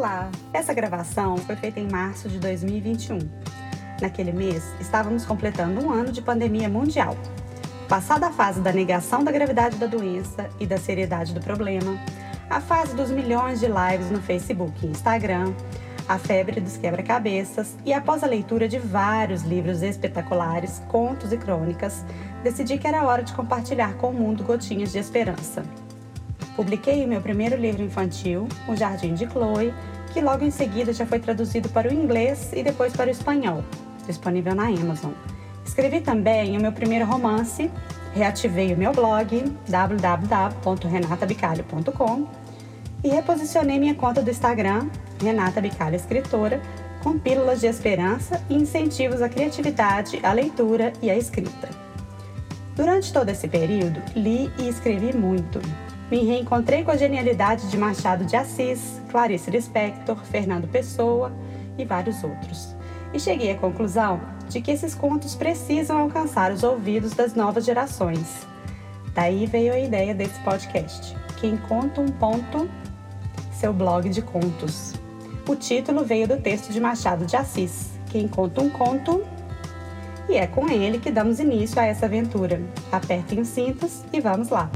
Olá! Essa gravação foi feita em março de 2021. Naquele mês, estávamos completando um ano de pandemia mundial. Passada a fase da negação da gravidade da doença e da seriedade do problema, a fase dos milhões de lives no Facebook e Instagram, a febre dos quebra-cabeças e após a leitura de vários livros espetaculares, contos e crônicas, decidi que era hora de compartilhar com o mundo gotinhas de esperança. Publiquei o meu primeiro livro infantil, O Jardim de Chloe, que logo em seguida já foi traduzido para o inglês e depois para o espanhol, disponível na Amazon. Escrevi também o meu primeiro romance, reativei o meu blog www.renatabicalho.com e reposicionei minha conta do Instagram, Renata Bicalho Escritora, com pílulas de esperança e incentivos à criatividade, à leitura e à escrita. Durante todo esse período, li e escrevi muito. Me reencontrei com a genialidade de Machado de Assis, Clarice Lispector, Fernando Pessoa e vários outros. E cheguei à conclusão de que esses contos precisam alcançar os ouvidos das novas gerações. Daí veio a ideia desse podcast, Quem Conta um Ponto, seu blog de contos. O título veio do texto de Machado de Assis, Quem Conta um Conto e é com ele que damos início a essa aventura. Apertem os cintos e vamos lá!